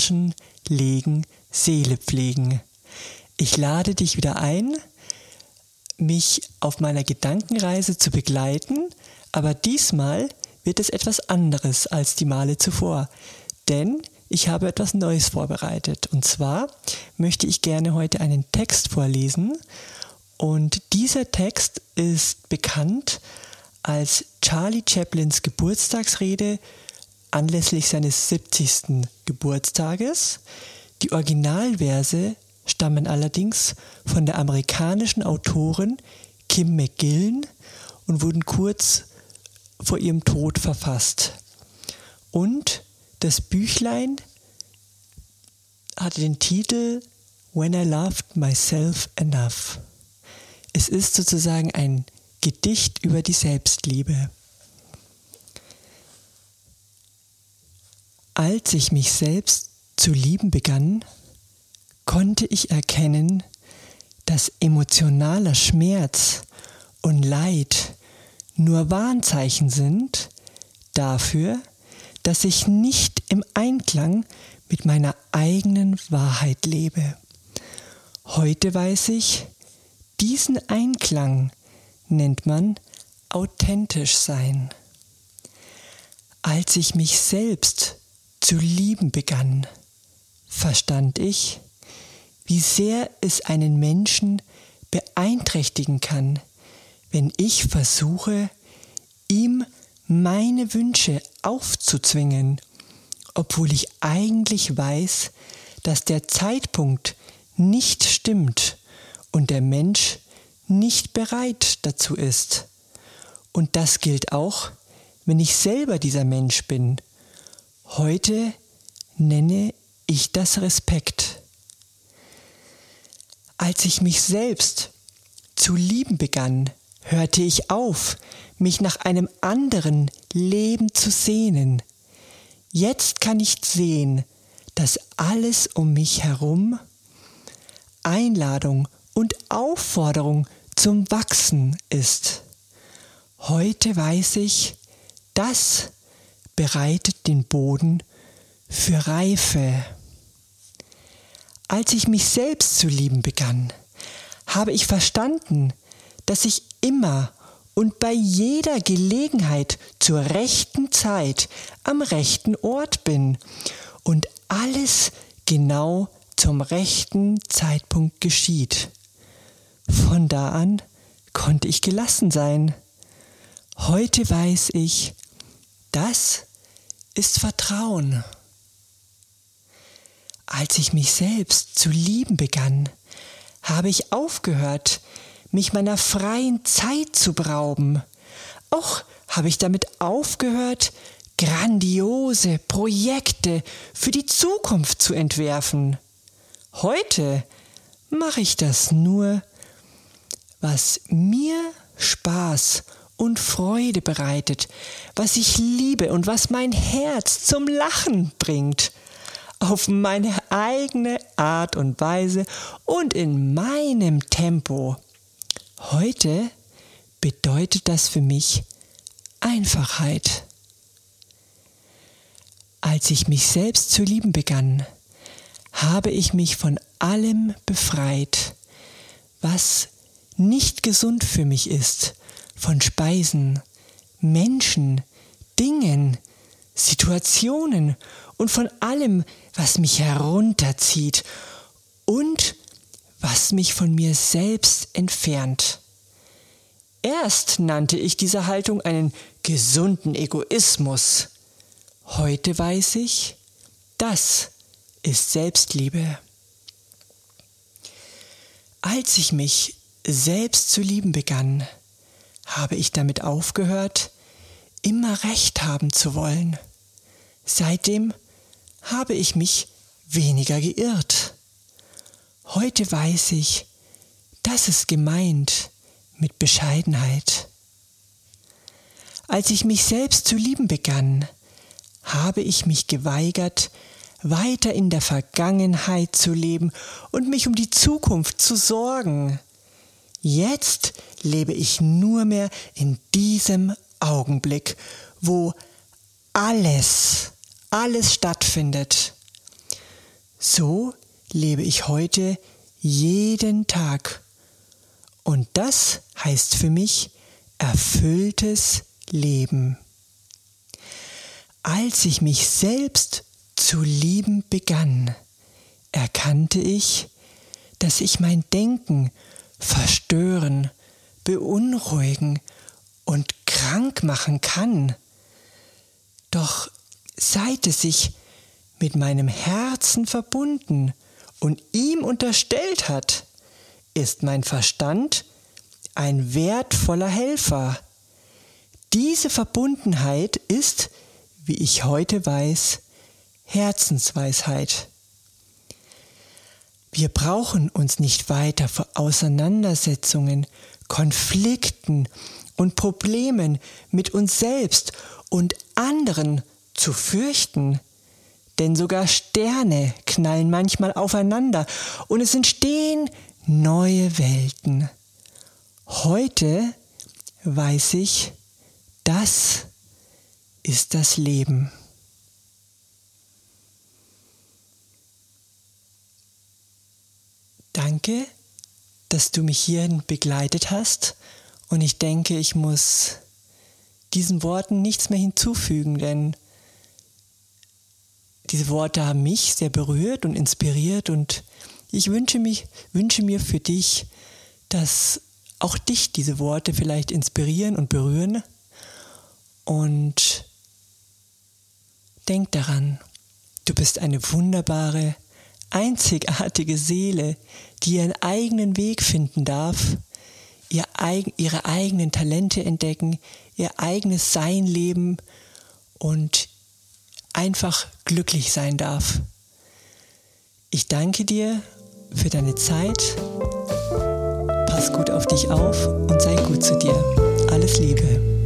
Waschen, Legen, Seele pflegen. Ich lade dich wieder ein, mich auf meiner Gedankenreise zu begleiten, aber diesmal wird es etwas anderes als die Male zuvor, denn ich habe etwas Neues vorbereitet. Und zwar möchte ich gerne heute einen Text vorlesen und dieser Text ist bekannt als Charlie Chaplins Geburtstagsrede anlässlich seines 70. Geburtstages. Die Originalverse stammen allerdings von der amerikanischen Autorin Kim McGillen und wurden kurz vor ihrem Tod verfasst. Und das Büchlein hatte den Titel When I Loved Myself Enough. Es ist sozusagen ein Gedicht über die Selbstliebe. Als ich mich selbst zu lieben begann, konnte ich erkennen, dass emotionaler Schmerz und Leid nur Warnzeichen sind dafür, dass ich nicht im Einklang mit meiner eigenen Wahrheit lebe. Heute weiß ich, diesen Einklang nennt man authentisch sein. Als ich mich selbst zu lieben begann, verstand ich, wie sehr es einen Menschen beeinträchtigen kann, wenn ich versuche, ihm meine Wünsche aufzuzwingen, obwohl ich eigentlich weiß, dass der Zeitpunkt nicht stimmt und der Mensch nicht bereit dazu ist. Und das gilt auch, wenn ich selber dieser Mensch bin. Heute nenne ich das Respekt. Als ich mich selbst zu lieben begann, hörte ich auf, mich nach einem anderen Leben zu sehnen. Jetzt kann ich sehen, dass alles um mich herum Einladung und Aufforderung zum Wachsen ist. Heute weiß ich, das bereitet den Boden für Reife. Als ich mich selbst zu lieben begann, habe ich verstanden, dass ich immer und bei jeder Gelegenheit zur rechten Zeit am rechten Ort bin und alles genau zum rechten Zeitpunkt geschieht. Von da an konnte ich gelassen sein. Heute weiß ich, das ist Vertrauen. Als ich mich selbst zu lieben begann, habe ich aufgehört, mich meiner freien Zeit zu berauben. Auch habe ich damit aufgehört, grandiose Projekte für die Zukunft zu entwerfen. Heute mache ich das nur, was mir Spaß und Freude bereitet, was ich liebe und was mein Herz zum Lachen bringt, auf meine eigene Art und Weise und in meinem Tempo. Heute bedeutet das für mich Einfachheit. Als ich mich selbst zu lieben begann, habe ich mich von allem befreit, was nicht gesund für mich ist, von Speisen, Menschen, Dingen, Situationen und von allem, was mich herunterzieht und was mich von mir selbst entfernt. Erst nannte ich diese Haltung einen gesunden Egoismus. Heute weiß ich, das ist Selbstliebe. Als ich mich selbst zu lieben begann, habe ich damit aufgehört, immer recht haben zu wollen. Seitdem habe ich mich weniger geirrt. Heute weiß ich, das ist gemeint mit Bescheidenheit. Als ich mich selbst zu lieben begann, habe ich mich geweigert, weiter in der Vergangenheit zu leben und mich um die Zukunft zu sorgen. Jetzt lebe ich nur mehr in diesem Augenblick, wo alles, alles stattfindet. So lebe ich heute jeden Tag. Und das heißt für mich erfülltes Leben. Als ich mich selbst zu lieben begann, erkannte ich, dass ich mein Denken verstören, beunruhigen und krank machen kann. Doch seit es sich mit meinem Herzen verbunden und ihm unterstellt hat, ist mein Verstand ein wertvoller Helfer. Diese Verbundenheit ist, wie ich heute weiß, Herzensweisheit. Wir brauchen uns nicht weiter vor Auseinandersetzungen, Konflikten und Problemen mit uns selbst und anderen zu fürchten. Denn sogar Sterne knallen manchmal aufeinander und es entstehen neue Welten. Heute weiß ich, das ist das Leben. Danke, dass du mich hierhin begleitet hast und ich denke, ich muss diesen Worten nichts mehr hinzufügen, denn diese Worte haben mich sehr berührt und inspiriert und ich wünsche, mich, wünsche mir für dich, dass auch dich diese Worte vielleicht inspirieren und berühren. Und denk daran, du bist eine wunderbare, einzigartige Seele, die ihren eigenen Weg finden darf, ihr, ihre eigenen Talente entdecken, ihr eigenes Sein leben und einfach glücklich sein darf. Ich danke dir für deine Zeit. Pass gut auf dich auf und sei gut zu dir. Alles Liebe.